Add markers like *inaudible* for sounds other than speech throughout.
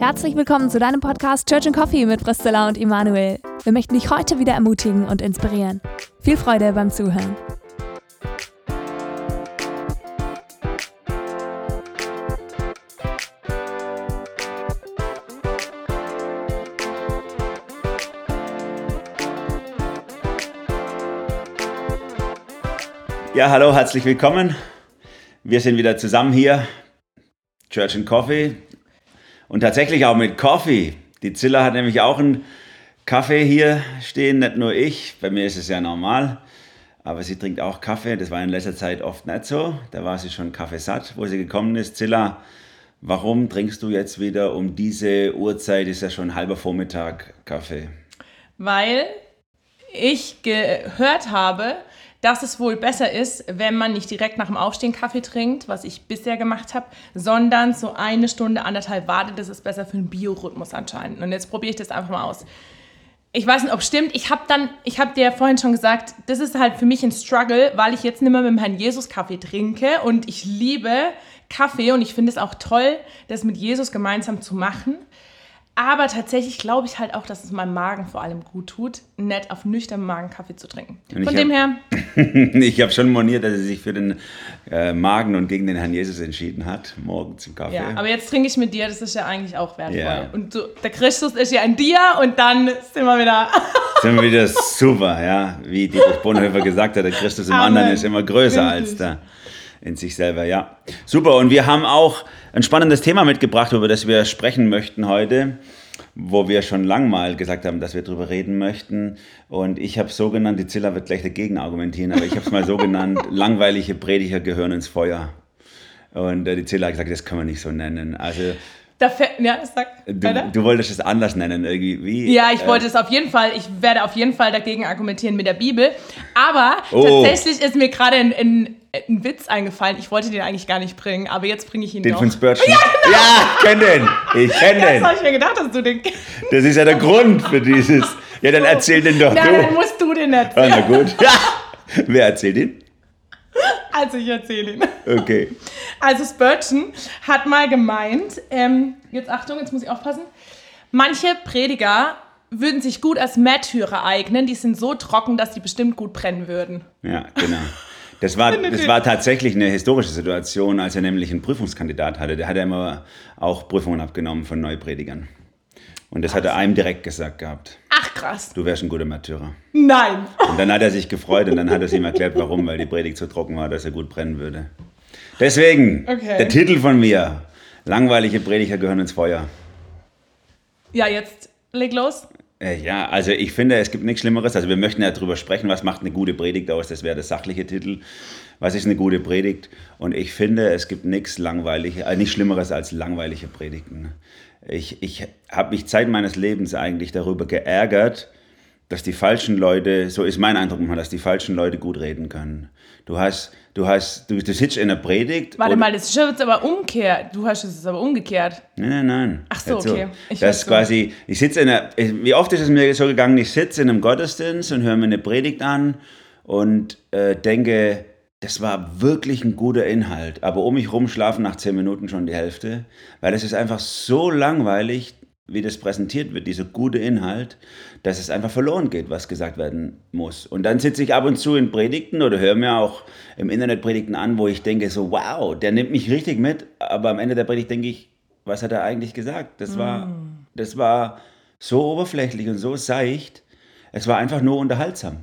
Herzlich willkommen zu deinem Podcast Church and Coffee mit Priscilla und Immanuel. Wir möchten dich heute wieder ermutigen und inspirieren. Viel Freude beim Zuhören. Ja, hallo, herzlich willkommen. Wir sind wieder zusammen hier, Church and Coffee und tatsächlich auch mit Coffee. Die Zilla hat nämlich auch einen Kaffee hier stehen, nicht nur ich, bei mir ist es ja normal, aber sie trinkt auch Kaffee. Das war in letzter Zeit oft nicht so. Da war sie schon kaffeesatt, wo sie gekommen ist. Zilla, warum trinkst du jetzt wieder um diese Uhrzeit, ist ja schon halber Vormittag Kaffee? Weil ich gehört habe, dass es wohl besser ist, wenn man nicht direkt nach dem Aufstehen Kaffee trinkt, was ich bisher gemacht habe, sondern so eine Stunde, anderthalb wartet. Das ist besser für den Biorhythmus anscheinend. Und jetzt probiere ich das einfach mal aus. Ich weiß nicht, ob es stimmt. Ich habe dann, ich habe dir vorhin schon gesagt, das ist halt für mich ein Struggle, weil ich jetzt nicht mehr mit dem Herrn Jesus Kaffee trinke und ich liebe Kaffee und ich finde es auch toll, das mit Jesus gemeinsam zu machen. Aber tatsächlich glaube ich halt auch, dass es meinem Magen vor allem gut tut, nett auf nüchternen Magen Kaffee zu trinken. Und Von dem *laughs* hab- her, ich habe schon moniert, dass sie sich für den äh, Magen und gegen den Herrn Jesus entschieden hat, morgen zum Kaffee. ja. Aber jetzt trinke ich mit dir, das ist ja eigentlich auch wertvoll. Ja. Und du, der Christus ist ja in dir und dann sind wir wieder. *laughs* sind wir wieder super, ja. Wie Dietrich Bonhoeffer gesagt hat, der Christus im Amen. anderen ist immer größer als Richtig. der in sich selber, ja. Super, und wir haben auch ein spannendes Thema mitgebracht, über das wir sprechen möchten heute, wo wir schon lang mal gesagt haben, dass wir darüber reden möchten. Und ich habe so genannt, die Zilla wird gleich dagegen argumentieren, aber ich habe es mal so genannt, *laughs* langweilige Prediger gehören ins Feuer. Und äh, die Zilla hat gesagt, das können wir nicht so nennen. Also fällt, ja, sag, du, du wolltest es anders nennen, irgendwie. Wie, Ja, ich äh, wollte es auf jeden Fall, ich werde auf jeden Fall dagegen argumentieren mit der Bibel. Aber Oh. tatsächlich ist mir gerade ein, ein, ein Witz eingefallen. Ich wollte den eigentlich gar nicht bringen, aber jetzt bringe ich ihn Den doch. von Spurgeon. Ja, ich kenn den. Ich kenn Das den. habe ich mir gedacht, dass du den *laughs* kennst. Das ist ja der Grund für dieses. Ja, dann erzähl den doch Na, dann du. musst du den Ah, erzählen. na gut. Ja. Wer erzählt ihn? Also ich erzähle ihn. Okay. Also Spurgeon hat mal gemeint, ähm, jetzt Achtung, jetzt muss ich aufpassen, manche Prediger würden sich gut als Märtyrer eignen, die sind so trocken, dass die bestimmt gut brennen würden. Ja, genau. Das war, das war tatsächlich eine historische Situation, als er nämlich einen Prüfungskandidat hatte. Der hat ja immer auch Prüfungen abgenommen von Neupredigern. Und das hat er einem direkt gesagt gehabt. Ach krass. Du wärst ein guter Märtyrer. Nein. Und dann hat er sich gefreut und dann hat er es ihm erklärt, warum, weil die Predigt so trocken war, dass er gut brennen würde. Deswegen, Okay. der Titel von mir, langweilige Prediger gehören ins Feuer. Ja, jetzt leg los. Äh, Ja, also ich finde, es gibt nichts Schlimmeres. Also wir möchten ja darüber sprechen, was macht eine gute Predigt aus. Das wäre der sachliche Titel. Was ist eine gute Predigt? Und ich finde, es gibt nichts langweilig, äh, nichts Schlimmeres als langweilige Predigten. Ich, ich habe mich Zeit meines Lebens eigentlich darüber geärgert, dass die falschen Leute, so ist mein Eindruck dass die falschen Leute gut reden können. Du hast, du hast, du, du sitzt in einer Predigt. Warte mal, das ist jetzt aber umgekehrt. Du hast es aber umgekehrt. Nein, nein, nein. Ach so, okay. Ich das ist quasi, ich sitze in einer, wie oft ist es mir so gegangen, ich sitze in einem Gottesdienst und höre mir eine Predigt an und äh, denke, das war wirklich ein guter Inhalt. Aber um mich rum schlafen nach zehn Minuten schon die Hälfte, weil es ist einfach so langweilig, wie das präsentiert wird, dieser gute Inhalt, dass es einfach verloren geht, was gesagt werden muss. Und dann sitze ich ab und zu in Predigten oder höre mir auch im Internet Predigten an, wo ich denke so, wow, der nimmt mich richtig mit, aber am Ende der Predigt denke ich, was hat er eigentlich gesagt? Das war, das war so oberflächlich und so seicht. Es war einfach nur unterhaltsam.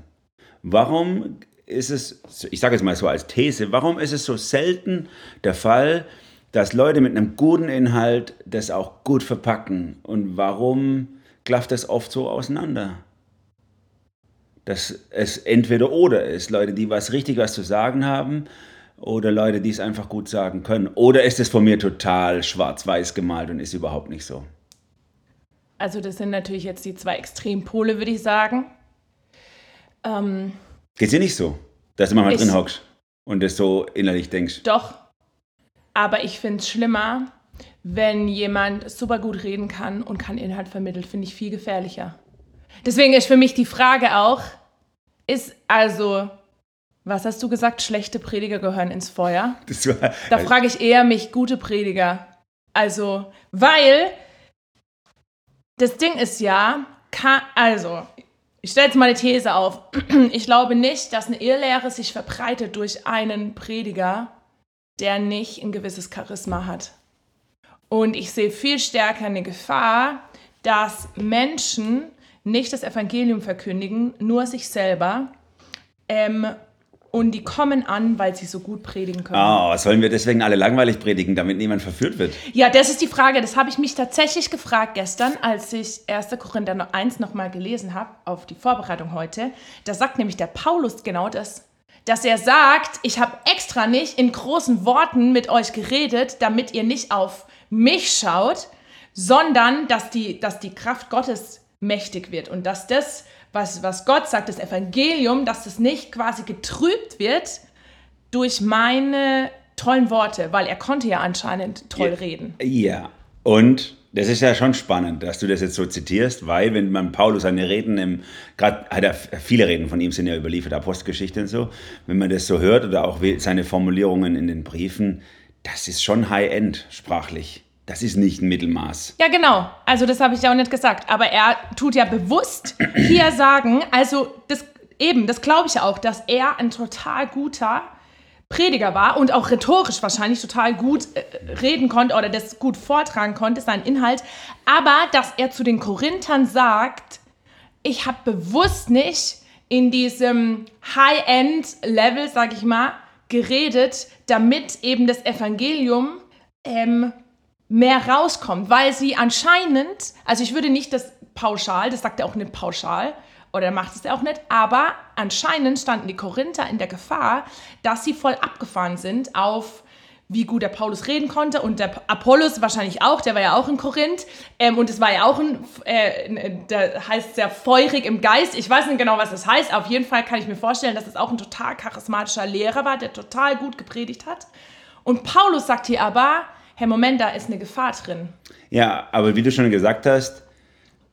Warum ist es, ich sage es mal so als These, warum ist es so selten der Fall, dass Leute mit einem guten Inhalt das auch gut verpacken? Und warum klafft das oft so auseinander? Dass es entweder oder ist, Leute, die was richtig was zu sagen haben, oder Leute, die es einfach gut sagen können. Oder ist es von mir total schwarz-weiß gemalt und ist überhaupt nicht so? Also das sind natürlich jetzt die zwei Extrempole, würde ich sagen. Ähm, Geht's dir nicht so, dass du manchmal Ich- drin hockst und das so innerlich denkst? Doch. Aber ich finde es schlimmer, wenn jemand super gut reden kann und kann Inhalt vermitteln, finde ich viel gefährlicher. Deswegen ist für mich die Frage auch, ist also, was hast du gesagt, schlechte Prediger gehören ins Feuer? War, Da frage ich eher mich, gute Prediger. Also, weil Das Ding ist ja, kann, also, ich stelle jetzt mal eine These auf. *clears throat* Ich glaube nicht, dass eine Irrlehre sich verbreitet durch einen Prediger, der nicht ein gewisses Charisma hat. Und ich sehe viel stärker eine Gefahr, dass Menschen nicht das Evangelium verkündigen, nur sich selber. Ähm, und die kommen an, weil sie so gut predigen können. Oh, sollen wir deswegen alle langweilig predigen, damit niemand verführt wird? Ja, das ist die Frage. Das habe ich mich tatsächlich gefragt gestern, als ich 1. Korinther 1 nochmal gelesen habe, auf die Vorbereitung heute. Da sagt nämlich der Paulus genau das. Dass er sagt, ich habe extra nicht in großen Worten mit euch geredet, damit ihr nicht auf mich schaut, sondern dass die, dass die Kraft Gottes mächtig wird und dass das, was, was Gott sagt, das Evangelium, dass das nicht quasi getrübt wird durch meine tollen Worte, weil er konnte ja anscheinend toll ja, reden. Ja, und das ist ja schon spannend, dass du das jetzt so zitierst, weil wenn man Paulus seine Reden im, gerade hat er viele Reden von ihm sind ja überliefert, Apostelgeschichte und so, wenn man das so hört oder auch seine Formulierungen in den Briefen, das ist schon High-End sprachlich. Das ist nicht ein Mittelmaß. Ja, genau. Also das habe ich ja auch nicht gesagt. Aber er tut ja bewusst hier sagen, also das eben, das glaube ich auch, dass er ein total guter Prediger war und auch rhetorisch wahrscheinlich total gut äh, reden konnte oder das gut vortragen konnte, sein Inhalt. Aber dass er zu den Korinthern sagt, ich habe bewusst nicht in diesem High-End-Level, sage ich mal, geredet, damit eben das Evangelium ähm, mehr rauskommt, weil sie anscheinend, also ich würde nicht das pauschal, das sagt er auch nicht pauschal, oder macht es auch nicht, aber anscheinend standen die Korinther in der Gefahr, dass sie voll abgefahren sind auf wie gut der Paulus reden konnte. Und der Apollos wahrscheinlich auch, der war ja auch in Korinth. Ähm, und es war ja auch ein, äh, der heißt sehr feurig im Geist, ich weiß nicht genau, was das heißt, auf jeden Fall kann ich mir vorstellen, dass es auch ein total charismatischer Lehrer war, der total gut gepredigt hat. Und Paulus sagt hier aber, Herr Moment, da ist eine Gefahr drin. Ja, aber wie du schon gesagt hast,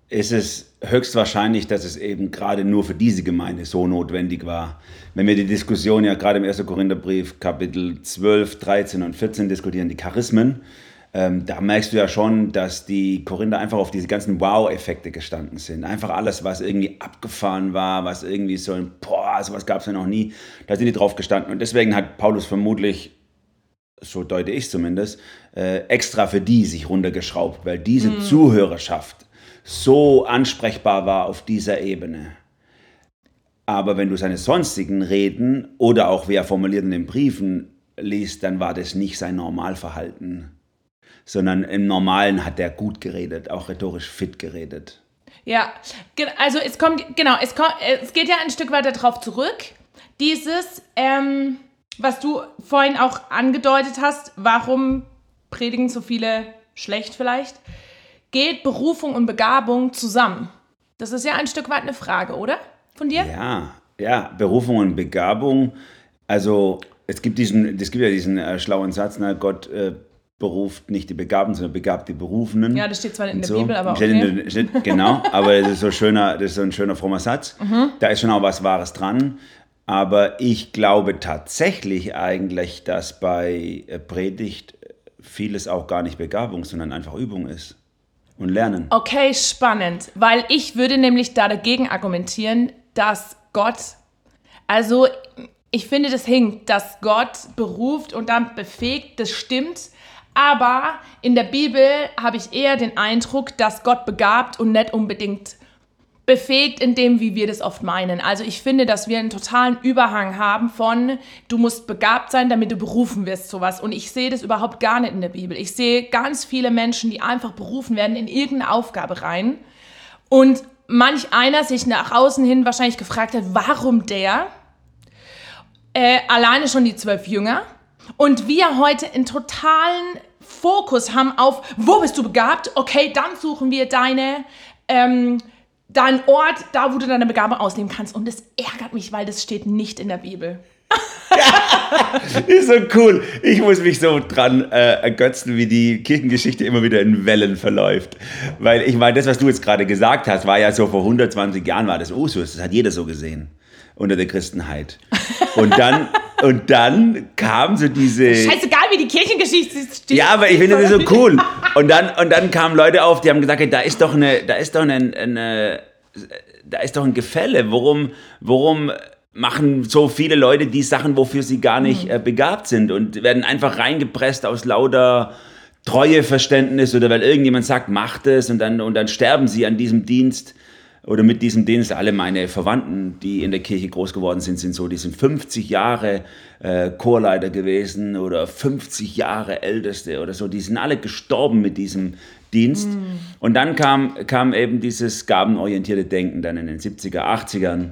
ist es höchstwahrscheinlich, dass es eben gerade nur für diese Gemeinde so notwendig war. Wenn wir die Diskussion ja gerade im 1. Korintherbrief Kapitel 12, 13 und 14 diskutieren, die Charismen, ähm, da merkst du ja schon, dass die Korinther einfach auf diese ganzen Wow-Effekte gestanden sind. Einfach alles, was irgendwie abgefahren war, was irgendwie so ein, boah, sowas gab es ja noch nie, da sind die drauf gestanden. Und deswegen hat Paulus vermutlich so deute ich zumindest, äh, extra für die sich runtergeschraubt, weil diese mhm. Zuhörerschaft so ansprechbar war auf dieser Ebene. Aber wenn du seine sonstigen Reden oder auch wie er formuliert in den Briefen liest, dann war das nicht sein Normalverhalten, sondern im Normalen hat er gut geredet, auch rhetorisch fit geredet. Ja, also es kommt, genau, es, kommt, es geht ja ein Stück weiter darauf zurück. Dieses, ähm, was du vorhin auch angedeutet hast, warum predigen so viele schlecht vielleicht, geht Berufung und Begabung zusammen? Das ist ja ein Stück weit eine Frage, oder? Von dir? Ja, ja, Berufung und Begabung. Also es gibt diesen, es gibt ja diesen äh, schlauen Satz, na, Gott äh, beruft nicht die Begabten, sondern begabt die Berufenen. Ja, das steht zwar in der so. Bibel, aber okay. Der, genau, *laughs* aber das ist so schöner, das ist so ein schöner frommer Satz. Mhm. Da ist schon auch was Wahres dran. Aber ich glaube tatsächlich eigentlich, dass bei äh, Predigt vieles auch gar nicht Begabung, sondern einfach Übung ist und Lernen. Okay, spannend, weil ich würde nämlich da dagegen argumentieren, dass Gott, also ich finde, das hinkt, dass Gott beruft und dann befähigt, das stimmt. Aber in der Bibel habe ich eher den Eindruck, dass Gott begabt und nicht unbedingt befähigt in dem, wie wir das oft meinen. Also ich finde, dass wir einen totalen Überhang haben von, du musst begabt sein, damit du berufen wirst, sowas. Und ich sehe das überhaupt gar nicht in der Bibel. Ich sehe ganz viele Menschen, die einfach berufen werden in irgendeine Aufgabe rein. Und manch einer sich nach außen hin wahrscheinlich gefragt hat, warum der? Äh, alleine schon die zwölf Jünger. Und wir heute einen totalen Fokus haben auf, wo bist du begabt? Okay, dann suchen wir deine ähm, dein Ort, da wo du deine Begabung ausnehmen kannst. Und das ärgert mich, weil das steht nicht in der Bibel. ja, *laughs* ist so cool. Ich muss mich so dran äh, ergötzen, wie die Kirchengeschichte immer wieder in Wellen verläuft. Weil ich meine, das, was du jetzt gerade gesagt hast, war ja so vor 120 Jahren war das Usus. Das hat jeder so gesehen unter der Christenheit. Und dann, *laughs* und dann kam so diese. Scheißegal, wie die Kirchengeschichte ist. Ja, aber ich finde das so cool. Und dann, und dann kamen Leute auf, die haben gesagt, hey, da ist doch eine, da ist doch eine, eine da ist doch ein Gefälle. Warum, warum machen so viele Leute die Sachen, wofür sie gar nicht äh, begabt sind und werden einfach reingepresst aus lauter Treueverständnis oder weil irgendjemand sagt, macht es und dann, und dann sterben sie an diesem Dienst oder mit diesem Dienst. Alle meine Verwandten, die in der Kirche groß geworden sind, sind so, die sind 50 Jahre äh, Chorleiter gewesen oder 50 Jahre Älteste oder so. Die sind alle gestorben mit diesem Dienst. Mhm. Und dann kam, kam eben dieses gabenorientierte Denken dann in den 70er, 80ern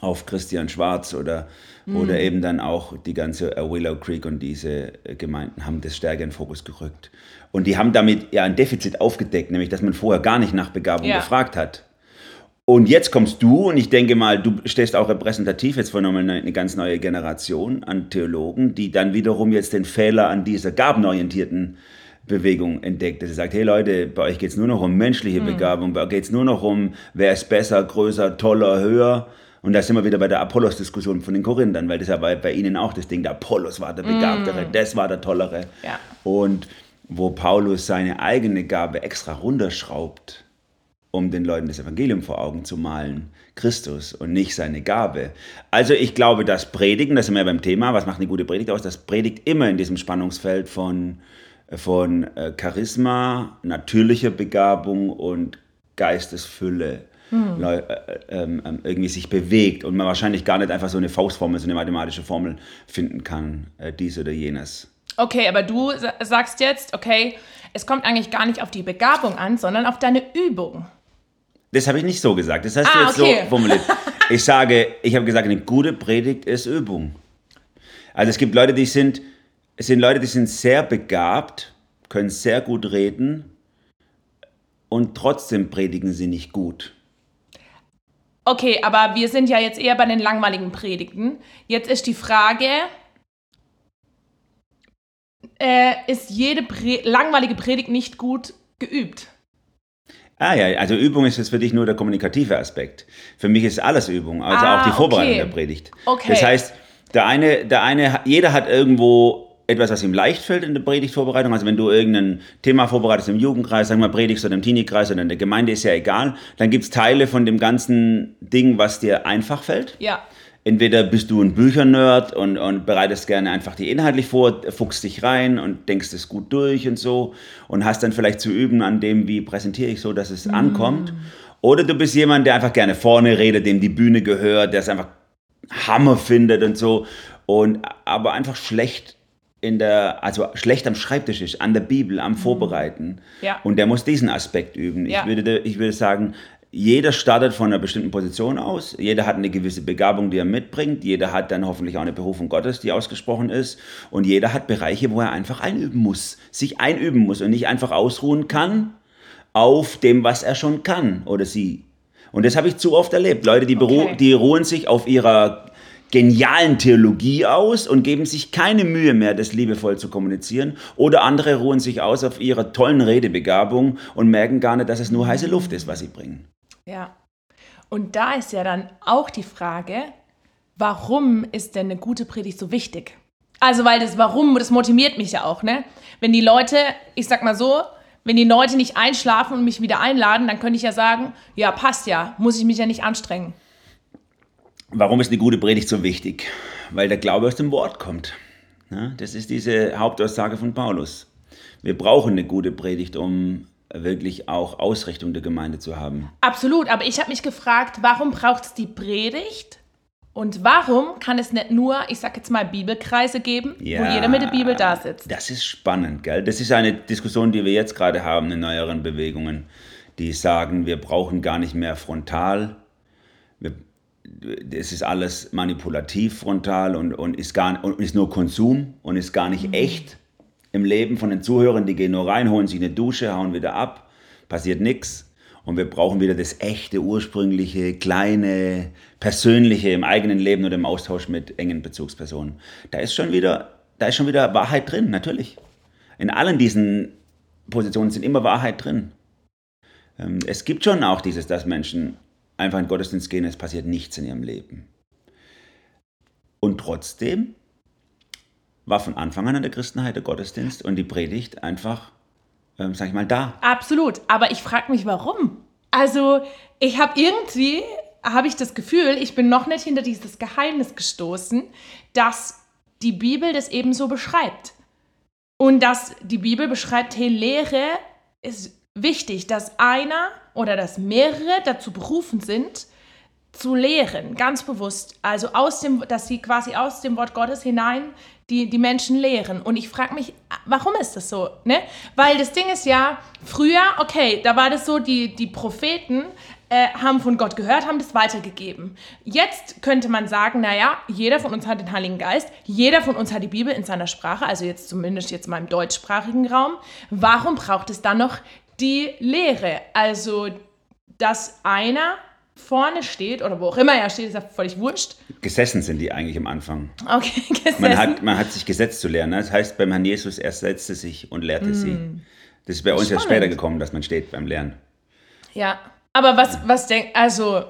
auf Christian Schwarz oder, mhm. oder eben dann auch die ganze Willow Creek und diese Gemeinden haben das stärker in den Fokus gerückt. Und die haben damit ja ein Defizit aufgedeckt, nämlich dass man vorher gar nicht nach Begabung ja. gefragt hat. Und jetzt kommst du, und ich denke mal, du stehst auch repräsentativ jetzt von eine, eine ganz neue Generation an Theologen, die dann wiederum jetzt den Fehler an dieser gabenorientierten Bewegung entdeckt, dass sie sagt, hey Leute, bei euch geht es nur noch um menschliche mhm. Begabung, bei euch geht es nur noch um, wer ist besser, größer, toller, höher. Und da sind wir wieder bei der Apollos-Diskussion von den Korinthern, weil das ja bei, bei ihnen auch das Ding, der Apollos war der Begabtere, mm. das war der Tollere. Ja. Und wo Paulus seine eigene Gabe extra runterschraubt, um den Leuten das Evangelium vor Augen zu malen, Christus und nicht seine Gabe. Also ich glaube, das Predigen, das sind wir ja beim Thema, was macht eine gute Predigt aus, das predigt immer in diesem Spannungsfeld von, von äh, Charisma, natürlicher Begabung und Geistesfülle hm. äh, ähm, ähm, irgendwie sich bewegt und man wahrscheinlich gar nicht einfach so eine Faustformel, so eine mathematische Formel finden kann, äh, dies oder jenes. Okay, aber du sagst jetzt, okay, es kommt eigentlich gar nicht auf die Begabung an, sondern auf deine Übung. Das habe ich nicht so gesagt. Das hast ah, du jetzt okay. so formuliert. *laughs* Ich sage, ich habe gesagt, eine gute Predigt ist Übung. Also es gibt Leute, die sind, es sind Leute, die sind sehr begabt, können sehr gut reden und trotzdem predigen sie nicht gut. Okay, aber wir sind ja jetzt eher bei den langweiligen Predigten. Jetzt ist die Frage, äh, ist jede Pre langweilige Predigt nicht gut geübt? Ah ja, also Übung ist jetzt für dich nur der kommunikative Aspekt. Für mich ist alles Übung, also ah, auch die Vorbereitung okay. der Predigt. Okay. Das heißt, der eine, der eine, jeder hat irgendwo etwas, was ihm leicht fällt in der Predigtvorbereitung. Also wenn du irgendein Thema vorbereitest im Jugendkreis, sagen wir Predigst oder im Teenie-Kreis oder in der Gemeinde, ist ja egal. Dann gibt es Teile von dem ganzen Ding, was dir einfach fällt. Ja. Entweder bist du ein Büchernerd und, und bereitest gerne einfach die inhaltlich vor, fuchst dich rein und denkst es gut durch und so und hast dann vielleicht zu üben an dem, wie präsentiere ich so, dass es mm. ankommt. Oder du bist jemand, der einfach gerne vorne redet, dem die Bühne gehört, der es einfach Hammer findet und so und aber einfach schlecht in der, also schlecht am Schreibtisch ist, an der Bibel, am mhm. Vorbereiten. Ja. Und der muss diesen Aspekt üben. Ja. Ich, würde, ich würde sagen, jeder startet von einer bestimmten Position aus. Jeder hat eine gewisse Begabung, die er mitbringt. Jeder hat dann hoffentlich auch eine Berufung Gottes, die ausgesprochen ist. Und jeder hat Bereiche, wo er einfach einüben muss, sich einüben muss und nicht einfach ausruhen kann auf dem, was er schon kann oder sie. Und das habe ich zu oft erlebt. Leute, die, okay. die ruhen sich auf ihrer genialen Theologie aus und geben sich keine Mühe mehr, das liebevoll zu kommunizieren. Oder andere ruhen sich aus auf ihrer tollen Redebegabung und merken gar nicht, dass es nur heiße Luft ist, was sie bringen. Ja. Und da ist ja dann auch die Frage, warum ist denn eine gute Predigt so wichtig? Also, weil das Warum, das motiviert mich ja auch, ne? Wenn die Leute, ich sag mal so, wenn die Leute nicht einschlafen und mich wieder einladen, dann könnte ich ja sagen, ja, passt ja, muss ich mich ja nicht anstrengen. Warum ist eine gute Predigt so wichtig? Weil der Glaube aus dem Wort kommt. das ist diese Hauptaussage von Paulus. Wir brauchen eine gute Predigt, um wirklich auch Ausrichtung der Gemeinde zu haben. Absolut, aber ich habe mich gefragt, warum braucht es die Predigt? Und warum kann es nicht nur, ich sag jetzt mal, Bibelkreise geben, ja, wo jeder mit der Bibel da sitzt? Das ist spannend, gell? Das ist eine Diskussion, die wir jetzt gerade haben in neueren Bewegungen, die sagen, wir brauchen gar nicht mehr frontal. Wir, es ist alles manipulativ frontal und, und, ist gar, und ist nur Konsum und ist gar nicht mhm. echt im Leben von den Zuhörern. Die gehen nur rein, holen sich eine Dusche, hauen wieder ab, passiert nichts. Und wir brauchen wieder das echte, ursprüngliche, kleine, persönliche im eigenen Leben oder im Austausch mit engen Bezugspersonen. Da ist schon wieder, da ist schon wieder Wahrheit drin, natürlich. In allen diesen Positionen sind immer Wahrheit drin. Ähm, es gibt schon auch dieses, dass Menschen einfach in Gottesdienst gehen, es passiert nichts in ihrem Leben. Und trotzdem war von Anfang an in der Christenheit der Gottesdienst und die Predigt einfach, ähm, sag ich mal, da. Absolut. Aber ich frage mich, warum? Also, ich habe irgendwie, habe ich das Gefühl, ich bin noch nicht hinter dieses Geheimnis gestoßen, dass die Bibel das eben so beschreibt. Und dass die Bibel beschreibt, hey, Lehre ist wichtig, dass einer oder dass mehrere dazu berufen sind, zu lehren, ganz bewusst. Also aus dem, dass sie quasi aus dem Wort Gottes hinein die, die Menschen lehren. Und ich frage mich, warum ist das so? Ne? Weil das Ding ist ja, früher, okay, da war das so, die, die Propheten äh, haben von Gott gehört, haben das weitergegeben. Jetzt könnte man sagen, naja, jeder von uns hat den Heiligen Geist, jeder von uns hat die Bibel in seiner Sprache, also jetzt zumindest jetzt mal im deutschsprachigen Raum. Warum braucht es dann noch die Lehre? Also, dass einer vorne steht oder wo auch immer er steht, ist ja völlig wurscht. Gesessen sind die eigentlich am Anfang. Okay, *laughs* gesessen. Man hat, man hat sich gesetzt zu lernen. Ne? Das heißt, beim Herrn Jesus, er setzte sich und lehrte mm. sie. Das ist bei uns erst später gekommen, dass man steht beim Lernen. Ja, aber was, was denk, also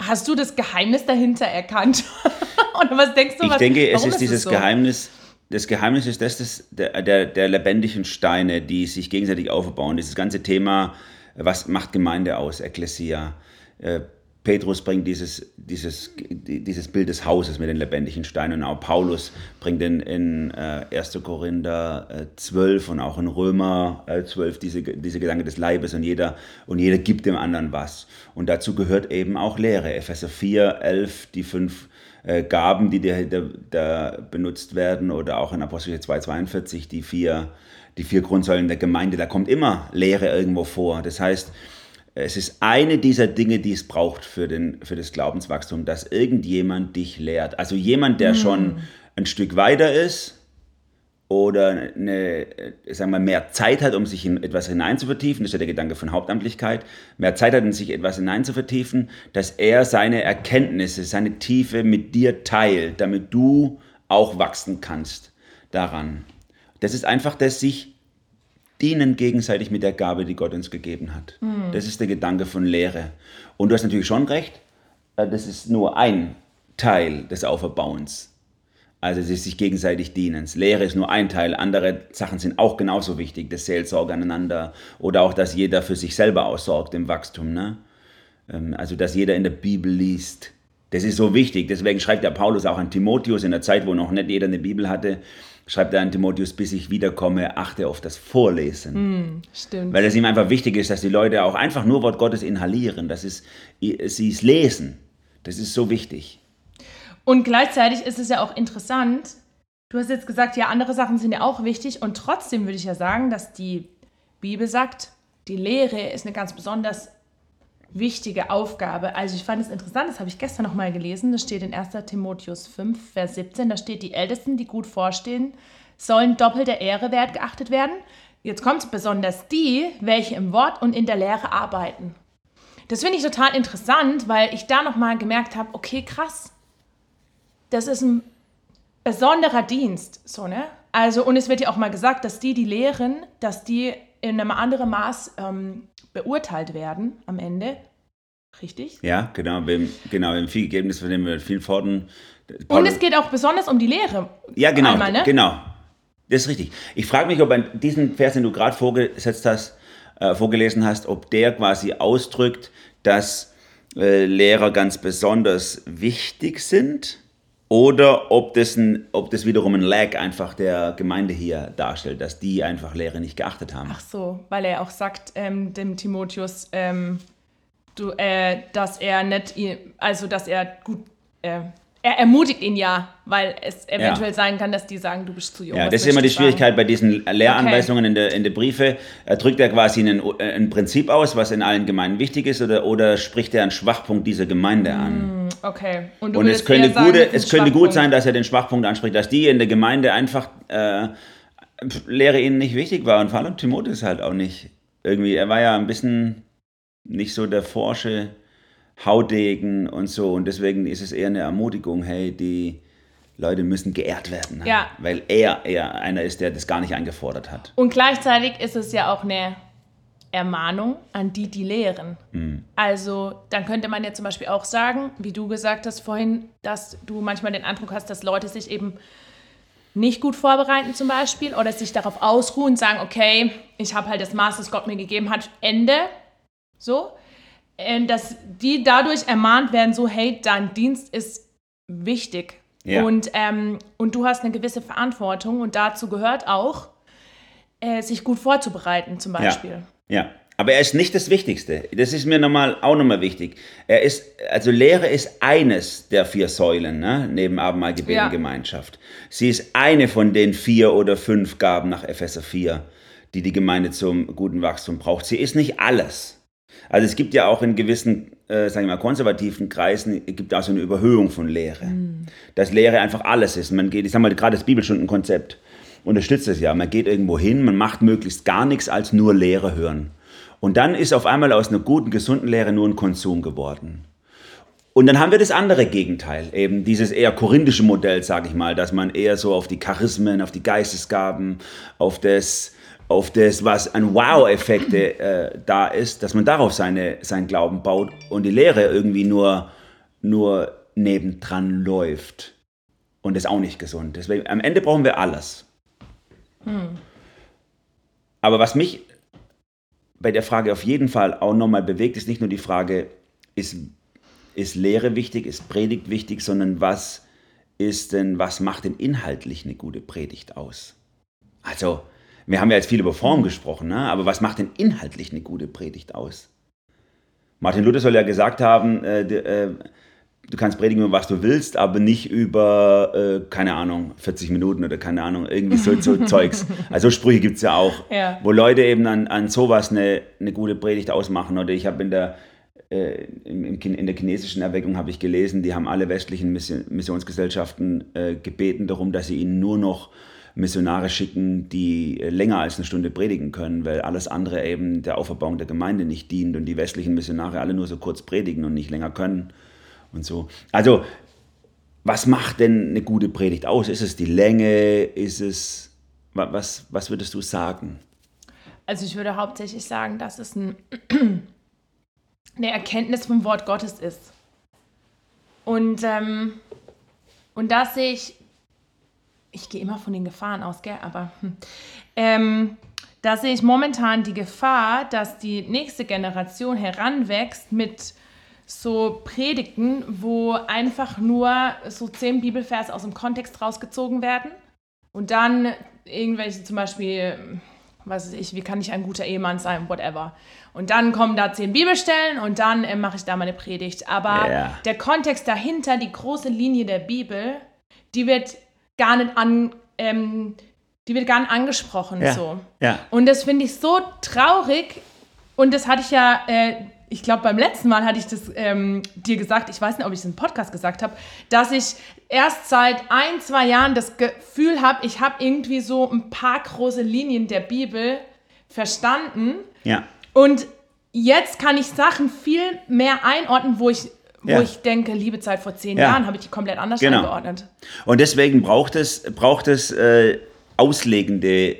hast du das Geheimnis dahinter erkannt? *laughs* Oder was denkst du? Ich was, denke, es ist dieses so? Geheimnis, das Geheimnis ist das, das der, der, der lebendigen Steine, die sich gegenseitig aufbauen. Dieses ganze Thema, was macht Gemeinde aus, Ekklesia. Äh, Petrus bringt dieses, dieses, dieses Bild des Hauses mit den lebendigen Steinen. Und auch Paulus bringt in, in äh, 1. Korinther äh, 12 und auch in Römer äh, 12 diese, diese Gedanke des Leibes und jeder, und jeder gibt dem anderen was. Und dazu gehört eben auch Lehre. Epheser 4, 11, die fünf äh, Gaben, die da, da, benutzt werden, oder auch in Apostel 2, 42, die vier, die vier Grundsäulen der Gemeinde. Da kommt immer Lehre irgendwo vor. Das heißt, es ist eine dieser Dinge, die es braucht für, den, für das Glaubenswachstum, dass irgendjemand dich lehrt. Also jemand, der mhm. schon ein Stück weiter ist oder eine, sagen wir, mehr Zeit hat, um sich in etwas hineinzuvertiefen, das ist ja der Gedanke von Hauptamtlichkeit, mehr Zeit hat, um sich etwas hineinzuvertiefen, dass er seine Erkenntnisse, seine Tiefe mit dir teilt, damit du auch wachsen kannst daran. Das ist einfach das sich dienen gegenseitig mit der Gabe, die Gott uns gegeben hat. Mhm. Das ist der Gedanke von Lehre. Und du hast natürlich schon recht, äh, das ist nur ein Teil des Auferbauens. Also es ist sich gegenseitig dienens. Lehre ist nur ein Teil, andere Sachen sind auch genauso wichtig, das Seelsorge aneinander oder auch, dass jeder für sich selber aussorgt im Wachstum. Ne? Ähm, also dass jeder in der Bibel liest. Das ist so wichtig. Deswegen schreibt der Paulus auch an Timotheus in der Zeit, wo noch nicht jeder eine Bibel hatte, schreibt er an Timotheus, bis ich wiederkomme, achte auf das Vorlesen. Mm, stimmt. Weil es ihm einfach wichtig ist, dass die Leute auch einfach nur Wort Gottes inhalieren, dass es, sie es lesen. Das ist so wichtig. Und gleichzeitig ist es ja auch interessant, du hast jetzt gesagt, ja, andere Sachen sind ja auch wichtig und trotzdem würde ich ja sagen, dass die Bibel sagt, die Lehre ist eine ganz besonders wichtige Aufgabe. Also ich fand es interessant, das habe ich gestern noch mal gelesen, das steht in 1. Timotheus 5, Vers 17, da steht, die Ältesten, die gut vorstehen, sollen doppelt der Ehre wert geachtet werden. Jetzt kommt es besonders die, welche im Wort und in der Lehre arbeiten. Das finde ich total interessant, weil ich da noch mal gemerkt habe, okay, krass, das ist ein besonderer Dienst, so, ne? Also, und es wird ja auch mal gesagt, dass die, die lehren, dass die in einem anderen Maß ähm, beurteilt werden am Ende. Richtig? Ja, genau. Wem, genau, wem viel gegeben ist, von dem wir viel fordern. Und es geht auch besonders um die Lehre. Ja, genau. Einmal, ne? Genau. Das ist richtig. Ich frage mich, ob an diesen Vers, den du gerade vorgesetzt hast, äh, vorgelesen hast, ob der quasi ausdrückt, dass äh, Lehrer ganz besonders wichtig sind oder ob das, ein, ob das wiederum ein Lag einfach der Gemeinde hier darstellt, dass die einfach Lehre nicht geachtet haben. Ach so, weil er auch sagt, ähm, dem Timotheus, ähm, du, äh, dass er nicht, also dass er gut, äh, er ermutigt ihn ja, weil es eventuell ja. sein kann, dass die sagen, du bist zu jung. Ja, das ist immer die Schwierigkeit sagen? bei diesen Lehranweisungen okay. in, der, in der Briefe. Er drückt er quasi ein, ein Prinzip aus, was in allen Gemeinden wichtig ist, oder, oder spricht er einen Schwachpunkt dieser Gemeinde an? Mm, okay. Und, Und es, könnte, sagen, gute, es könnte gut sein, dass er den Schwachpunkt anspricht, dass die in der Gemeinde einfach äh, Lehre ihnen nicht wichtig war. Und vor allem Timotheus halt auch nicht. Irgendwie, er war ja ein bisschen nicht so der forsche Haudegen und so. Und deswegen ist es eher eine Ermutigung, hey, die Leute müssen geehrt werden. Ne? Ja. Weil er eher einer ist, der das gar nicht eingefordert hat. Und gleichzeitig ist es ja auch eine Ermahnung an die, die lehren. Also dann könnte man ja zum Beispiel auch sagen, wie du gesagt hast vorhin, dass du manchmal den Eindruck hast, dass Leute sich eben nicht gut vorbereiten zum Beispiel oder sich darauf ausruhen und sagen, okay, ich habe halt das Maß, das Gott mir gegeben hat, Ende. So. Dass die dadurch ermahnt werden, so, hey, dein Dienst ist wichtig. Ja. Und, ähm, und du hast eine gewisse Verantwortung und dazu gehört auch, äh, sich gut vorzubereiten zum Beispiel. Ja, ja. Aber er ist nicht das Wichtigste. Das ist mir nochmal, auch nochmal wichtig. Er ist, also Lehre ist eines der vier Säulen, ne? neben Abendmahl, Gebet Ja. und Gemeinschaft. Sie ist eine von den vier oder fünf Gaben nach Epheser 4, die die Gemeinde zum guten Wachstum braucht. Sie ist nicht alles. Also es gibt ja auch in gewissen, äh, sagen wir mal, konservativen Kreisen, gibt auch so eine Überhöhung von Lehre. Dass Lehre einfach alles ist. Man geht, ich sag mal, gerade das Bibelstundenkonzept unterstützt das ja. Man geht irgendwo hin, man macht möglichst gar nichts als nur Lehre hören. Und dann ist auf einmal aus einer guten, gesunden Lehre nur ein Konsum geworden. Und dann haben wir das andere Gegenteil, eben dieses eher korinthische Modell, sage ich mal, dass man eher so auf die Charismen, auf die Geistesgaben, auf das, auf das was an Wow-Effekte äh, da ist, dass man darauf seine, seinen Glauben baut und die Lehre irgendwie nur, nur nebendran läuft. Und das ist auch nicht gesund. Deswegen, am Ende brauchen wir alles. Aber was mich bei der Frage auf jeden Fall auch nochmal bewegt, ist nicht nur die Frage, ist, ist Lehre wichtig, ist Predigt wichtig, sondern was ist denn, was macht denn inhaltlich eine gute Predigt aus? Also, wir haben ja jetzt viel über Form gesprochen, ne? aber was macht denn inhaltlich eine gute Predigt aus? Martin Luther soll ja gesagt haben, äh, äh, du kannst predigen über was du willst, aber nicht über, äh, keine Ahnung, 40 Minuten oder keine Ahnung, irgendwie so, so *laughs* Zeugs. Also Sprüche gibt es ja auch, Ja. wo Leute eben an, an sowas eine, eine gute Predigt ausmachen. Oder ich habe in der, äh, in der chinesischen Erweckung habe ich gelesen, die haben alle westlichen Mission, Missionsgesellschaften äh, gebeten darum, dass sie ihnen nur noch Missionare schicken, die äh, länger als eine Stunde predigen können, weil alles andere eben der Auferbauung der Gemeinde nicht dient und die westlichen Missionare alle nur so kurz predigen und nicht länger können und so. Also, was macht denn eine gute Predigt aus? Ist es die Länge? Ist es, wa- was, was würdest du sagen? Also ich würde hauptsächlich sagen, dass es ein, *clears throat* eine Erkenntnis vom Wort Gottes ist. Und, ähm, und dass ich, ich gehe immer von den Gefahren aus, gell, aber hm, ähm, da sehe ich momentan die Gefahr, dass die nächste Generation heranwächst mit so Predigten, wo einfach nur so zehn Bibelverse aus dem Kontext rausgezogen werden und dann irgendwelche zum Beispiel, was weiß ich, wie kann ich ein guter Ehemann sein, whatever. Und dann kommen da zehn Bibelstellen und dann äh, mache ich da meine Predigt. Aber Ja. der Kontext dahinter, die große Linie der Bibel, die wird gar nicht an, ähm, die wird gar nicht angesprochen so. ja. Und das finde ich so traurig. Und das hatte ich ja, äh, ich glaube, beim letzten Mal hatte ich das ähm, dir gesagt, ich weiß nicht, ob ich es im Podcast gesagt habe, dass ich erst seit ein, zwei Jahren das Gefühl habe, ich habe irgendwie so ein paar große Linien der Bibel verstanden. ja. Und jetzt kann ich Sachen viel mehr einordnen, wo ich, wo Ja. ich denke, liebe Zeit vor zehn Ja. Jahren habe ich die komplett anders Genau. eingeordnet. Und deswegen braucht es, braucht es äh, auslegende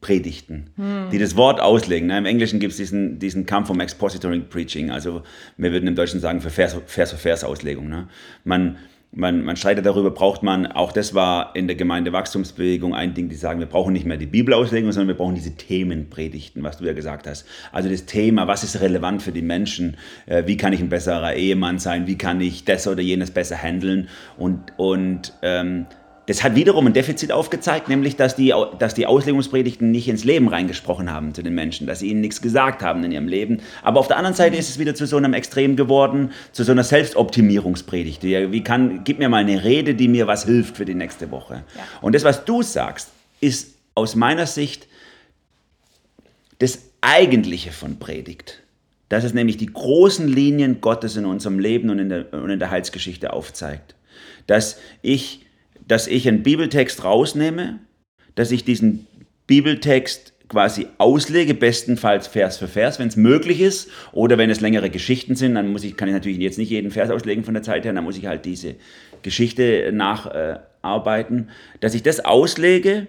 Predigten, die das Wort auslegen. Im Englischen gibt es diesen, diesen Kampf vom Expository Preaching, also wir würden im Deutschen sagen für Vers, Vers. Ne? Man, man, man streitet darüber, braucht man, auch das war in der Gemeindewachstumsbewegung ein Ding, die sagen, wir brauchen nicht mehr die Bibelauslegung, sondern wir brauchen diese Themenpredigten, was du ja gesagt hast. Also das Thema, was ist relevant für die Menschen, äh, wie kann ich ein besserer Ehemann sein, wie kann ich das oder jenes besser handeln? Und, und ähm, das hat wiederum ein Defizit aufgezeigt, nämlich dass die, dass die Auslegungspredigten nicht ins Leben reingesprochen haben zu den Menschen, dass sie ihnen nichts gesagt haben in ihrem Leben. Aber auf der anderen Seite ist es wieder zu so einem Extrem geworden, zu so einer Selbstoptimierungspredigt. Wie kann, gib mir mal eine Rede, die mir was hilft für die nächste Woche. Ja. Und das, was du sagst, ist aus meiner Sicht das Eigentliche von Predigt. Dass es nämlich die großen Linien Gottes in unserem Leben und in der, und in der Heilsgeschichte aufzeigt. Dass ich, dass ich einen Bibeltext rausnehme, dass ich diesen Bibeltext quasi auslege, bestenfalls Vers für Vers, wenn es möglich ist. Oder wenn es längere Geschichten sind, dann muss ich, kann ich natürlich jetzt nicht jeden Vers auslegen von der Zeit her, dann muss ich halt diese Geschichte nacharbeiten. Äh, dass ich das auslege,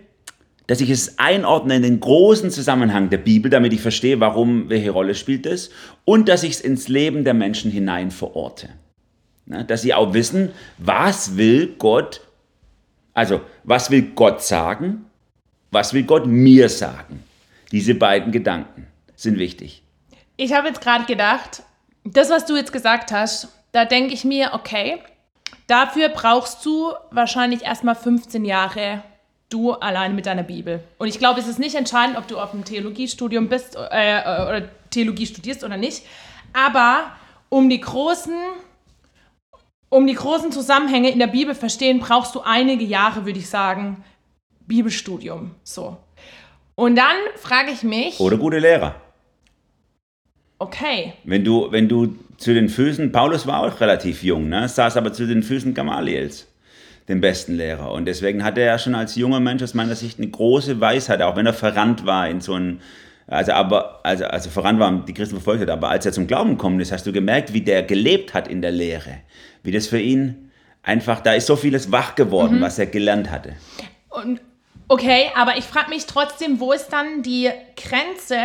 dass ich es einordne in den großen Zusammenhang der Bibel, damit ich verstehe, warum, welche Rolle spielt es, und dass ich es ins Leben der Menschen hinein verorte. Na, dass sie auch wissen, was will Gott, also was will Gott sagen, was will Gott mir sagen. Diese beiden Gedanken sind wichtig. Ich habe jetzt gerade gedacht, das, was du jetzt gesagt hast, da denke ich mir, okay, dafür brauchst du wahrscheinlich erstmal 15 Jahre du allein mit deiner Bibel. Und ich glaube, es ist nicht entscheidend, ob du auf einem Theologiestudium bist äh, äh, oder Theologie studierst oder nicht. Aber um die großen um die großen Zusammenhänge in der Bibel verstehen, brauchst du einige Jahre, würde ich sagen, Bibelstudium. So. Und dann frage ich mich. Oder gute Lehrer. Okay. Wenn du, wenn du zu den Füßen, Paulus war auch relativ jung, ne? saß aber zu den Füßen Gamaliels den besten Lehrer. Und deswegen hatte er schon als junger Mensch aus meiner Sicht eine große Weisheit, auch wenn er verrannt war in so ein, also aber, also, also voran war, die Christen verfolgt hat, aber als er zum Glauben gekommen ist, hast du gemerkt, wie der gelebt hat in der Lehre. Wie das für ihn einfach, da ist so vieles wach geworden, mhm. was er gelernt hatte. Und, okay, aber ich frage mich trotzdem, wo ist dann die Grenze,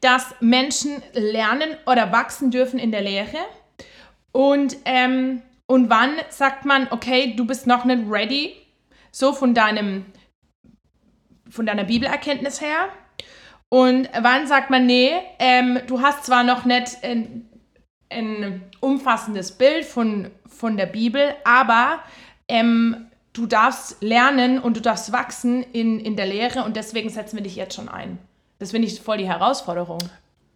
dass Menschen lernen oder wachsen dürfen in der Lehre? Und ähm, und wann sagt man, okay, du bist noch nicht ready, so von deinem, von deiner Bibelerkenntnis her? Und wann sagt man, nee, ähm, du hast zwar noch nicht ein, ein umfassendes Bild von, von der Bibel, aber ähm, du darfst lernen und du darfst wachsen in, in der Lehre und deswegen setzen wir dich jetzt schon ein. Das finde ich voll die Herausforderung.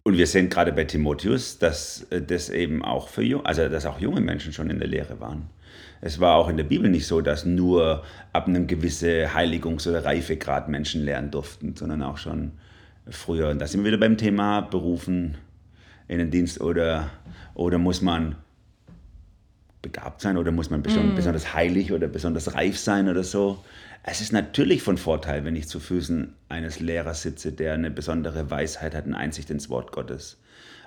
Und wir sehen gerade bei Timotheus, dass äh, das eben auch für also dass auch junge Menschen schon in der Lehre waren. Es war auch in der Bibel nicht so, dass nur ab einem gewissen Heiligungs- oder Reifegrad Menschen lernen durften, sondern auch schon früher. Und da sind wir wieder beim Thema Berufen in den Dienst oder, oder muss man begabt sein oder muss man mm. besonders heilig oder besonders reif sein oder so. Es ist natürlich von Vorteil, wenn ich zu Füßen eines Lehrers sitze, der eine besondere Weisheit hat, eine Einsicht ins Wort Gottes.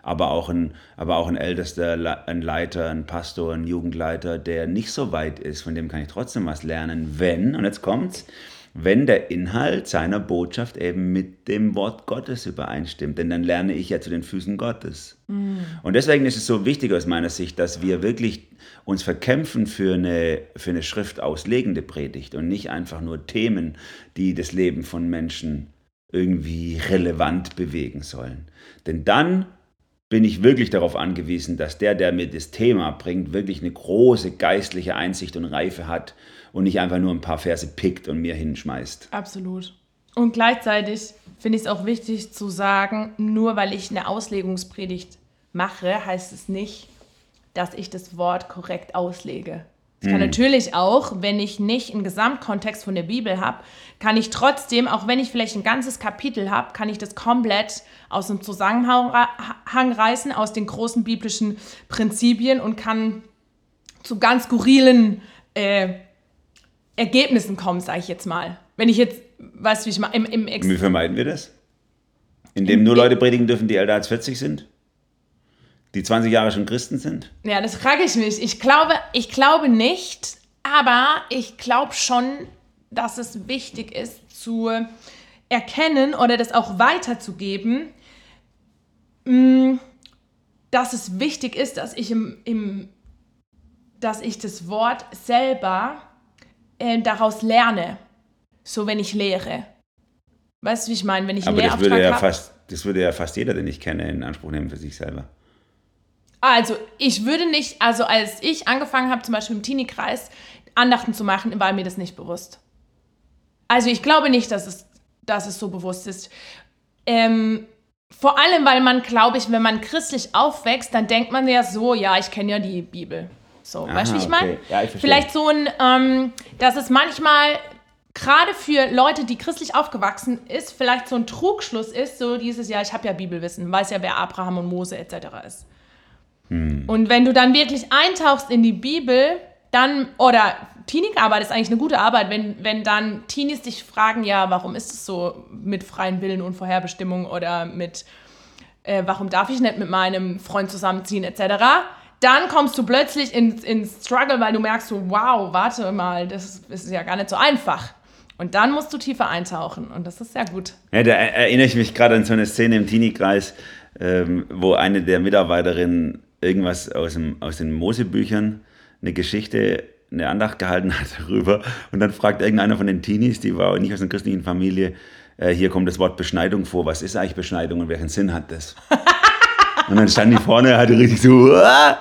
Aber auch ein, aber auch ein Ältester, ein Leiter, ein Pastor, ein Jugendleiter, der nicht so weit ist, von dem kann ich trotzdem was lernen, wenn, und jetzt kommt's, wenn der Inhalt seiner Botschaft eben mit dem Wort Gottes übereinstimmt. Denn dann lerne ich ja zu den Füßen Gottes. Mm. Und deswegen ist es so wichtig aus meiner Sicht, dass wir wirklich uns verkämpfen für eine, für eine schriftauslegende Predigt und nicht einfach nur Themen, die das Leben von Menschen irgendwie relevant bewegen sollen. Denn dann bin ich wirklich darauf angewiesen, dass der, der mir das Thema bringt, wirklich eine große geistliche Einsicht und Reife hat und nicht einfach nur ein paar Verse pickt und mir hinschmeißt. Absolut. Und gleichzeitig finde ich es auch wichtig zu sagen, nur weil ich eine Auslegungspredigt mache, heißt es nicht, dass ich das Wort korrekt auslege. Es kann mhm. natürlich auch, wenn ich nicht einen Gesamtkontext von der Bibel habe, kann ich trotzdem, auch wenn ich vielleicht ein ganzes Kapitel habe, kann ich das komplett aus dem Zusammenhang reißen, aus den großen biblischen Prinzipien und kann zu ganz skurrilen äh, Ergebnissen kommen, sage ich jetzt mal. Wenn ich jetzt, weißt du, wie ich mal im, im Ex Wie vermeiden wir das? Indem nur Leute predigen dürfen, die älter als 40 sind? Die 20 Jahre schon Christen sind? Ja, das frage ich mich. Ich glaube, ich glaube nicht, aber ich glaube schon, dass es wichtig ist zu erkennen oder das auch weiterzugeben, mm, dass es wichtig ist, dass ich im, im dass ich das Wort selber äh, daraus lerne, so wenn ich lehre. Weißt du, wie ich meine? Wenn ich Aber das würde, ja fast, das würde ja fast jeder, den ich kenne, in Anspruch nehmen für sich selber. Also, ich würde nicht, also als ich angefangen habe, zum Beispiel im Teenie-Kreis, Andachten zu machen, war mir das nicht bewusst. Also, ich glaube nicht, dass es, dass es so bewusst ist. Ähm, vor allem, weil man, glaube ich, wenn man christlich aufwächst, dann denkt man ja so, ja, ich kenne ja die Bibel. So, Aha, weißt du, wie ich meine? Okay. Ja, Vielleicht so ein, ähm, dass es manchmal gerade für Leute, die christlich aufgewachsen ist, vielleicht so ein Trugschluss ist, so dieses, ja, ich habe ja Bibelwissen, weiß ja, wer Abraham und Mose etc. ist. Hm. Und wenn du dann wirklich eintauchst in die Bibel, dann, oder Teenie-Arbeit ist eigentlich eine gute Arbeit, wenn, wenn dann Teenies dich fragen, ja, warum ist es so mit freien Willen und Vorherbestimmung oder mit, äh, warum darf ich nicht mit meinem Freund zusammenziehen, etc., dann kommst du plötzlich ins in Struggle, weil du merkst so, wow, warte mal, das ist, ist ja gar nicht so einfach. Und dann musst du tiefer eintauchen und das ist sehr gut. Ja, da erinnere ich mich gerade an so eine Szene im Teenie-Kreis, ähm, wo eine der Mitarbeiterinnen irgendwas aus, dem, aus den Mosebüchern, eine Geschichte, eine Andacht gehalten hat *laughs* darüber und dann fragt irgendeiner von den Teenies, die war nicht aus einer christlichen Familie, äh, hier kommt das Wort Beschneidung vor, was ist eigentlich Beschneidung und welchen Sinn hat das? *laughs* und dann stand die vorne, hatte richtig so, Uah!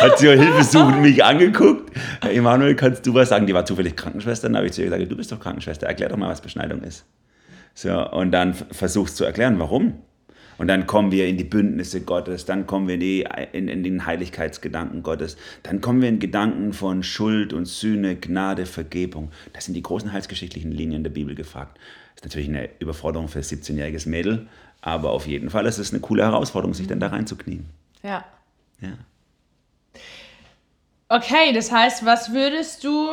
hat sie hilfesuchend *laughs* mich angeguckt. Emanuel, kannst du was sagen? Die war zufällig Krankenschwester. Dann habe ich zu ihr gesagt, du bist doch Krankenschwester, erklär doch mal, was Beschneidung ist. So, und dann versuchst zu erklären, warum. Und dann kommen wir in die Bündnisse Gottes, dann kommen wir in, die, in, in, den Heiligkeitsgedanken Gottes, dann kommen wir in Gedanken von Schuld und Sühne, Gnade, Vergebung. Das sind die großen heilsgeschichtlichen Linien der Bibel gefragt. Das ist natürlich eine Überforderung für ein 17-jähriges Mädel, aber auf jeden Fall ist es eine coole Herausforderung, sich dann da reinzuknien. Ja. Ja. Okay, das heißt, was würdest du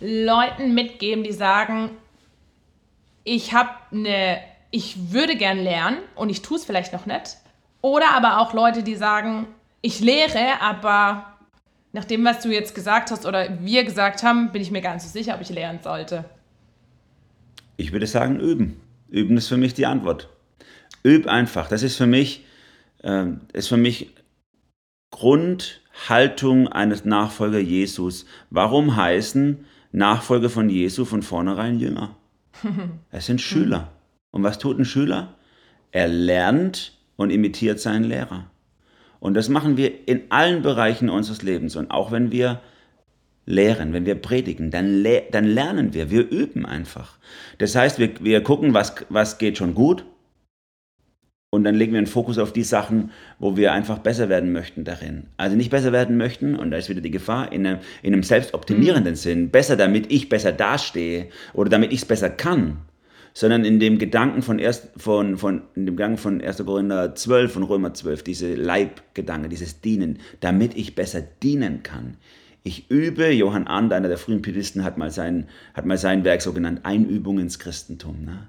Leuten mitgeben, die sagen, ich habe eine, ich würde gern lernen und ich tue es vielleicht noch nicht. Oder aber auch Leute, die sagen, ich lehre, aber nach dem, was du jetzt gesagt hast oder wir gesagt haben, bin ich mir gar nicht so sicher, ob ich lernen sollte. Ich würde sagen, üben. Üben ist für mich die Antwort. Üb einfach. Das ist für mich, äh, ist für mich Grund Haltung eines Nachfolger Jesus. Warum heißen Nachfolger von Jesu von vornherein Jünger? *laughs* Es sind Schüler. Und was tut ein Schüler? Er lernt und imitiert seinen Lehrer. Und das machen wir in allen Bereichen unseres Lebens. Und auch wenn wir lehren, wenn wir predigen, dann, le dann lernen wir. Wir üben einfach. Das heißt, wir, wir gucken, was, was geht schon gut und dann legen wir einen Fokus auf die Sachen, wo wir einfach besser werden möchten darin. Also nicht besser werden möchten, und da ist wieder die Gefahr, in einem, in einem selbstoptimierenden mhm. Sinn, besser damit ich besser dastehe oder damit ich es besser kann, sondern in dem Gedanken von, erst, von, von, in dem Gedanken von 1. Korinther 12 und Römer 12, diese Leibgedanke, dieses Dienen, damit ich besser dienen kann. Ich übe, Johann Arndt, einer der frühen Pietisten, hat mal sein, hat mal sein Werk so genannt, Einübung ins Christentum. Ne?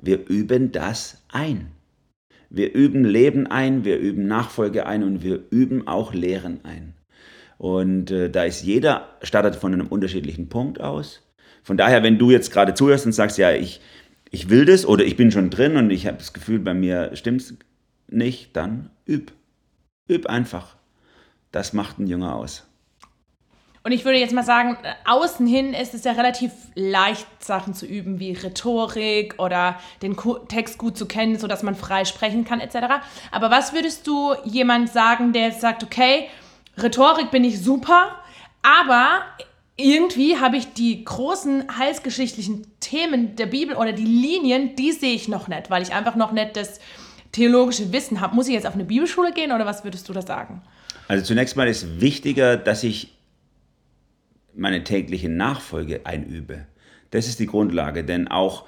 Wir üben das ein. Wir üben Leben ein, wir üben Nachfolge ein und wir üben auch Lehren ein. Und äh, da ist jeder, startet von einem unterschiedlichen Punkt aus. Von daher, wenn du jetzt gerade zuhörst und sagst, ja, ich, ich will das oder ich bin schon drin und ich habe das Gefühl, bei mir stimmt es nicht, dann üb. Üb einfach. Das macht ein Jünger aus. Und ich würde jetzt mal sagen, außen hin ist es ja relativ leicht, Sachen zu üben, wie Rhetorik oder den Text gut zu kennen, sodass man frei sprechen kann, etc. Aber was würdest du jemand sagen, der jetzt sagt, okay, Rhetorik bin ich super, aber irgendwie habe ich die großen heilsgeschichtlichen Themen der Bibel oder die Linien, die sehe ich noch nicht, weil ich einfach noch nicht das theologische Wissen habe. Muss ich jetzt auf eine Bibelschule gehen oder was würdest du da sagen? Also zunächst mal ist wichtiger, dass ich meine tägliche Nachfolge einübe. Das ist die Grundlage, denn auch,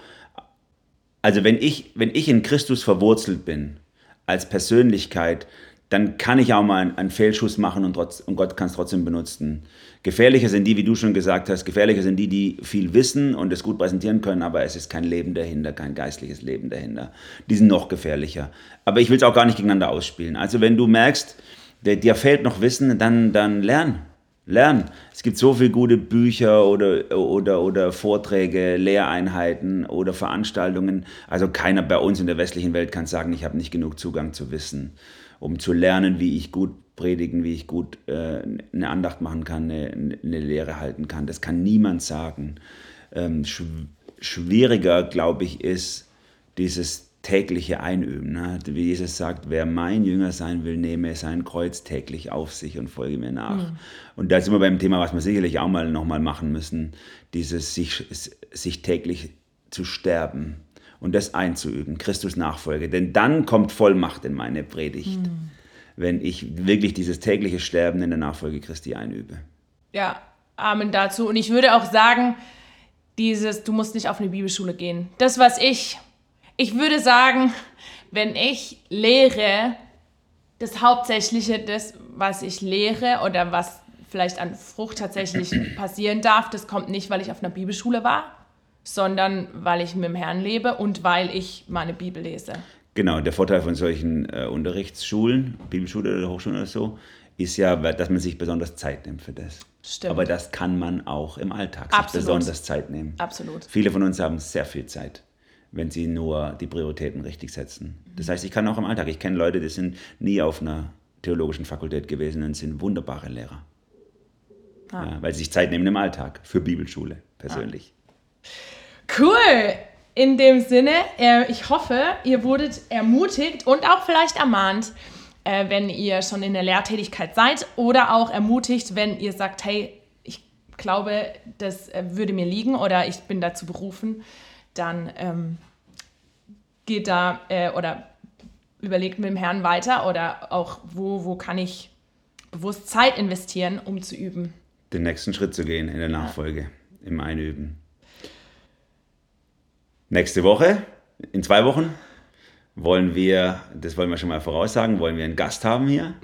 also wenn ich, wenn ich in Christus verwurzelt bin, als Persönlichkeit, dann kann ich auch mal einen, Fehlschuss machen und, trotz, und Gott kann es trotzdem benutzen. Gefährlicher sind die, wie du schon gesagt hast, gefährlicher sind die, die viel wissen und es gut präsentieren können, aber es ist kein Leben dahinter, kein geistliches Leben dahinter. Die sind noch gefährlicher. Aber ich will es auch gar nicht gegeneinander ausspielen. Also wenn du merkst, dir fehlt noch Wissen, dann, dann lern lernen. Es gibt so viele gute Bücher oder, oder, oder Vorträge, Lehreinheiten oder Veranstaltungen. Also keiner bei uns in der westlichen Welt kann sagen, ich habe nicht genug Zugang zu Wissen, um zu lernen, wie ich gut predigen, wie ich gut äh, eine Andacht machen kann, eine, eine, Lehre halten kann. Das kann niemand sagen. Ähm, schwieriger, glaube ich, ist dieses tägliche Einüben. Ne? Wie Jesus sagt, wer mein Jünger sein will, nehme sein Kreuz täglich auf sich und folge mir nach. Mhm. Und da sind wir beim Thema, was wir sicherlich auch mal nochmal machen müssen, dieses sich, sich täglich zu sterben und das einzuüben, Christus Nachfolge. Denn dann kommt Vollmacht in meine Predigt, mhm. wenn ich wirklich dieses tägliche Sterben in der Nachfolge Christi einübe. Ja, Amen dazu. Und ich würde auch sagen, dieses, du musst nicht auf eine Bibelschule gehen. Das, was ich ich würde sagen, wenn ich lehre, das Hauptsächliche, das, was ich lehre oder was vielleicht an Frucht tatsächlich *clears throat* passieren darf, das kommt nicht, weil ich auf einer Bibelschule war, sondern weil ich mit dem Herrn lebe und weil ich meine Bibel lese. Genau, der Vorteil von solchen äh, Unterrichtsschulen, Bibelschule oder Hochschule oder so, ist ja, dass man sich besonders Zeit nimmt für das. Stimmt. Aber das kann man auch im Alltag Absolut. sich besonders Zeit nehmen. Absolut. Viele von uns haben sehr viel Zeit, wenn sie nur die Prioritäten richtig setzen. Das heißt, ich kann auch im Alltag, ich kenne Leute, die sind nie auf einer theologischen Fakultät gewesen und sind wunderbare Lehrer. Ah. Ja, weil sie sich Zeit nehmen im Alltag für Bibelschule persönlich. Cool. In dem Sinne, äh, ich hoffe, ihr wurdet ermutigt und auch vielleicht ermahnt, äh, wenn ihr schon in der Lehrtätigkeit seid oder auch ermutigt, wenn ihr sagt, hey, ich glaube, das äh, würde mir liegen oder ich bin dazu berufen, dann ähm, geht da äh, oder überlegt mit dem Herrn weiter oder auch, wo, wo kann ich bewusst Zeit investieren, um zu üben. Den nächsten Schritt zu gehen in der Nachfolge, im Einüben. Nächste Woche, in zwei Wochen, wollen wir, das wollen wir schon mal voraussagen, wollen wir einen Gast haben hier.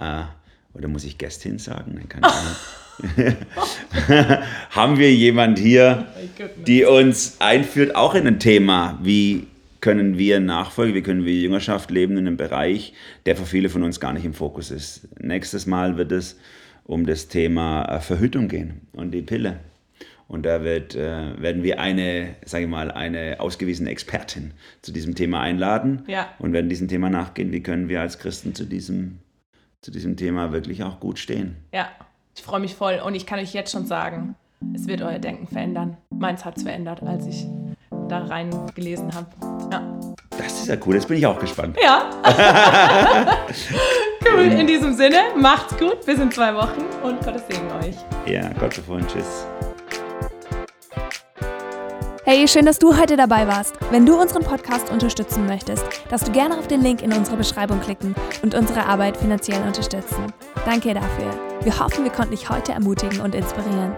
Äh, oder muss ich Gästin sagen? Nein, keine Ahnung. *laughs* *laughs* haben wir jemand hier, die uns einführt, auch in ein Thema, wie können wir Nachfolge, wie können wir Jüngerschaft leben in einem Bereich, der für viele von uns gar nicht im Fokus ist. Nächstes Mal wird es um das Thema äh, Verhütung gehen und die Pille. Und da wird, äh, werden wir eine, sage ich mal, eine ausgewiesene Expertin zu diesem Thema einladen Ja. und werden diesem Thema nachgehen, wie können wir als Christen zu diesem, zu diesem Thema wirklich auch gut stehen. Ja, ich freue mich voll und ich kann euch jetzt schon sagen, es wird euer Denken verändern. Meins hat es verändert, als ich da rein gelesen habe. Ja. Das ist ja cool, jetzt bin ich auch gespannt. Ja. *laughs* cool, in diesem Sinne, macht's gut, bis in zwei Wochen und Gottes Segen euch. Ja, Gott sei Dank, tschüss. Hey, schön, dass du heute dabei warst. Wenn du unseren Podcast unterstützen möchtest, darfst du gerne auf den Link in unserer Beschreibung klicken und unsere Arbeit finanziell unterstützen. Danke dafür. Wir hoffen, wir konnten dich heute ermutigen und inspirieren.